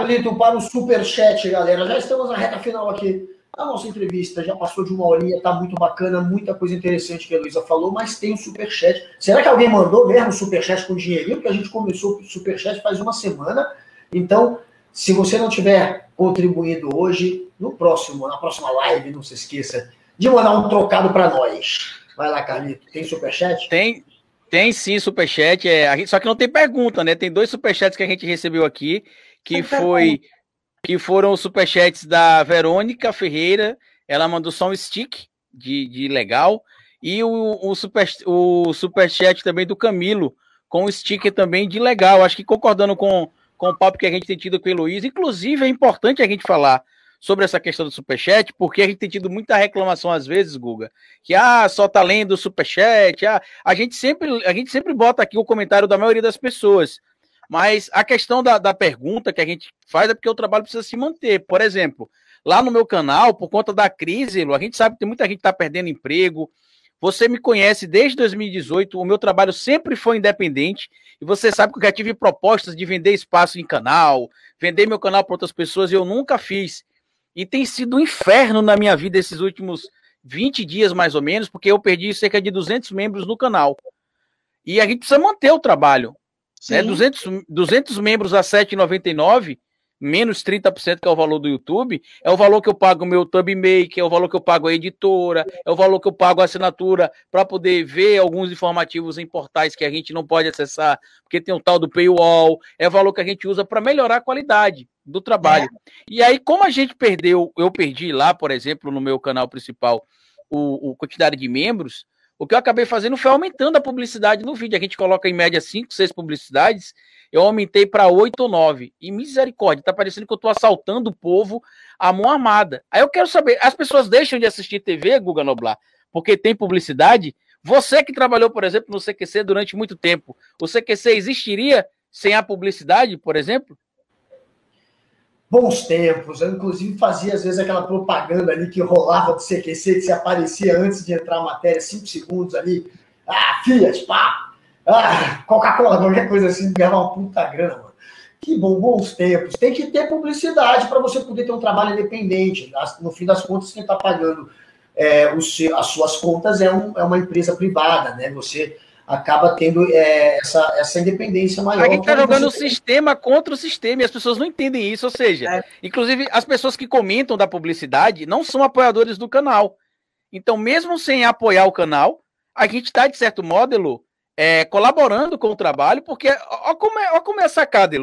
Carlito, para o superchat, galera. Já estamos na reta final aqui. A nossa entrevista já passou de uma horinha, tá muito bacana, muita coisa interessante que a Luísa falou, mas tem o superchat. Será que alguém mandou mesmo superchat com dinheirinho? Porque a gente começou o superchat faz uma semana. Então, se você não tiver contribuído hoje, no próximo, na próxima live, não se esqueça de mandar um trocado para nós. Vai lá, Carlito. Tem superchat? Tem, tem sim superchat. É, só que não tem pergunta, né? Tem dois superchats que a gente recebeu aqui, que foi que foram os superchats da Verônica Ferreira. Ela mandou só um stick de, de legal. E o, o, super, o superchat também do Camilo, com o sticker também de legal. Acho que concordando com, com o papo que a gente tem tido com o Heloísa. Inclusive, é importante a gente falar sobre essa questão do superchat, porque a gente tem tido muita reclamação às vezes, Guga, que ah, só tá lendo o superchat, ah, a gente sempre a gente sempre bota aqui o comentário da maioria das pessoas. Mas a questão da, da pergunta que a gente faz é porque o trabalho precisa se manter. Por exemplo, lá no meu canal, por conta da crise, a gente sabe que tem muita gente que está perdendo emprego. Você me conhece desde 2018, o meu trabalho sempre foi independente. E você sabe que eu já tive propostas de vender espaço em canal, vender meu canal para outras pessoas, e eu nunca fiz. E tem sido um inferno na minha vida esses últimos 20 dias, mais ou menos, porque eu perdi cerca de 200 membros no canal. E a gente precisa manter o trabalho. Né? 200, 200 membros a 7,99, menos 30% que é o valor do YouTube, é o valor que eu pago o meu Tubmaker, é o valor que eu pago a editora, é o valor que eu pago a assinatura para poder ver alguns informativos em portais que a gente não pode acessar, porque tem o tal do paywall, é o valor que a gente usa para melhorar a qualidade do trabalho. É. E aí, como a gente perdeu, eu perdi lá, por exemplo, no meu canal principal, o, o quantidade de membros, o que eu acabei fazendo foi aumentando a publicidade no vídeo. A gente coloca em média 5, 6 publicidades. Eu aumentei para 8 ou 9. E misericórdia, tá parecendo que eu tô assaltando o povo à mão armada. Aí eu quero saber, as pessoas deixam de assistir TV, Guga Noblar, porque tem publicidade? Você que trabalhou, por exemplo, no CQC durante muito tempo, o CQC existiria sem a publicidade, por exemplo? Bons tempos. Eu, inclusive, fazia às vezes aquela propaganda ali que rolava do CQC, que se aparecia antes de entrar a matéria, cinco segundos ali. Ah, Fiat, pá! Ah, Coca-Cola, qualquer coisa assim, ganhava uma puta grana, mano. Que bom, bons tempos. Tem que ter publicidade para você poder ter um trabalho independente. No fim das contas, quem está pagando é, as suas contas é, um, é uma empresa privada, né? Você acaba tendo é, essa, essa independência maior. A gente está jogando o sistema contra o sistema e as pessoas não entendem isso. Ou seja, é. inclusive as pessoas que comentam da publicidade não são apoiadores do canal. Então, mesmo sem apoiar o canal, a gente está, de certo modo, é, colaborando com o trabalho, porque olha como, é, olha como é sacada.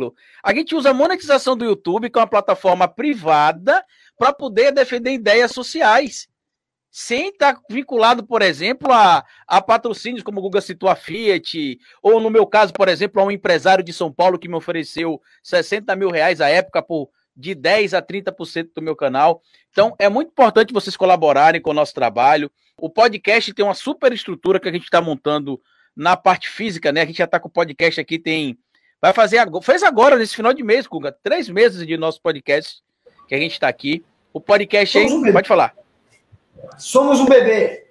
A gente usa a monetização do YouTube, que é uma plataforma privada, para poder defender ideias sociais sem estar tá vinculado, por exemplo, a, a patrocínios, como o Guga citou, a Fiat, ou no meu caso, por exemplo, a um empresário de São Paulo que me ofereceu 60 mil reais à época por de 10 a 30% do meu canal. Então, é muito importante vocês colaborarem com o nosso trabalho. O podcast tem uma super estrutura que a gente está montando na parte física, né? A gente já está com o podcast aqui, tem. Vai fazer agora. Fez agora, nesse final de mês, Guga. Três meses de nosso podcast que a gente está aqui. O podcast aí. Pode falar. Somos um bebê.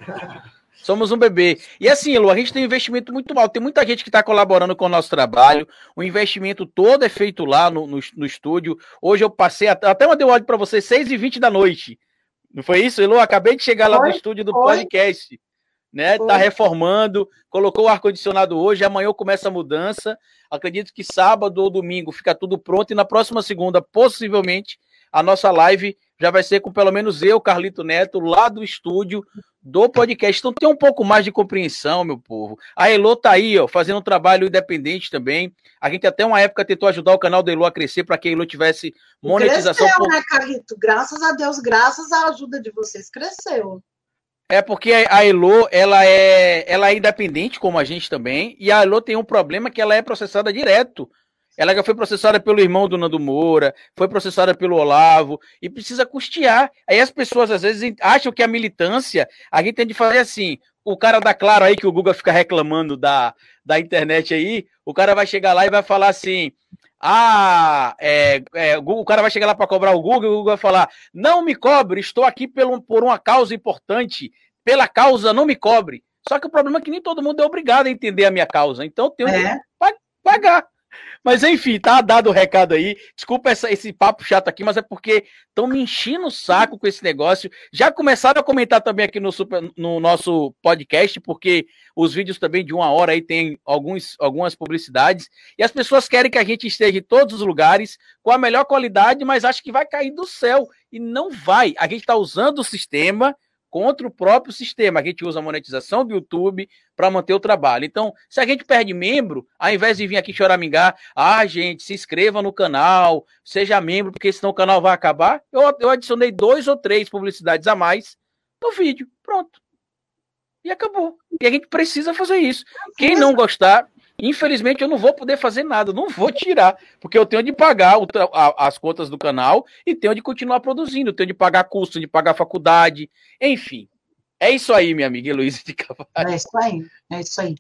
Somos um bebê. E assim, Lu, a gente tem um investimento muito alto. Tem muita gente que está colaborando com o nosso trabalho. O investimento todo é feito lá no, no, no estúdio. Hoje eu passei, até mandei um áudio para você, 6 e 20 da noite. Não foi isso, Elu? Acabei de chegar lá no estúdio do podcast. Né? Tá reformando, colocou o ar-condicionado hoje, amanhã começa a mudança. Acredito que sábado ou domingo fica tudo pronto e na próxima segunda, possivelmente, a nossa live já vai ser com pelo menos eu, Carlito Neto, lá do estúdio do podcast. Então tem um pouco mais de compreensão, meu povo. A Elo tá aí, ó, fazendo um trabalho independente também. A gente até uma época tentou ajudar o canal da Elo a crescer para que a Elo tivesse monetização. Cresceu, né, Carlito? Graças a Deus, graças à ajuda de vocês, cresceu. É porque a Elo, ela é, ela é independente, como a gente também, e a Elo tem um problema que ela é processada direto ela já foi processada pelo irmão do Nando Moura, foi processada pelo Olavo, e precisa custear. Aí as pessoas às vezes acham que a militância, a gente tem de fazer assim. O cara da Claro aí, que o Google fica reclamando da, da internet aí, o cara vai chegar lá e vai falar assim: ah, é, é, o cara vai chegar lá para cobrar o Google, e o Google vai falar: não me cobre, estou aqui pelo, por uma causa importante, pela causa não me cobre. Só que o problema é que nem todo mundo é obrigado a entender a minha causa, então tem é. que pagar. Mas enfim, tá dado o recado aí. Desculpa essa, esse papo chato aqui, mas é porque estão me enchendo o saco com esse negócio. Já começaram a comentar também aqui no, super, no nosso podcast, porque os vídeos também de uma hora aí tem alguns, algumas publicidades. E as pessoas querem que a gente esteja em todos os lugares com a melhor qualidade, mas acho que vai cair do céu. E não vai. A gente está usando o sistema contra o próprio sistema. A gente usa a monetização do YouTube para manter o trabalho. Então, se a gente perde membro, ao invés de vir aqui choramingar, ah, gente, se inscreva no canal, seja membro, porque senão o canal vai acabar. Eu, eu adicionei dois ou três publicidades a mais no vídeo. Pronto. E acabou. E a gente precisa fazer isso. Quem não gostar, Infelizmente, eu não vou poder fazer nada, não vou tirar, porque eu tenho de pagar o, a, as contas do canal e tenho de continuar produzindo, tenho de pagar custo, de pagar faculdade, enfim. É isso aí, minha amiga Heloísa de Cavalho. É isso aí, é isso aí.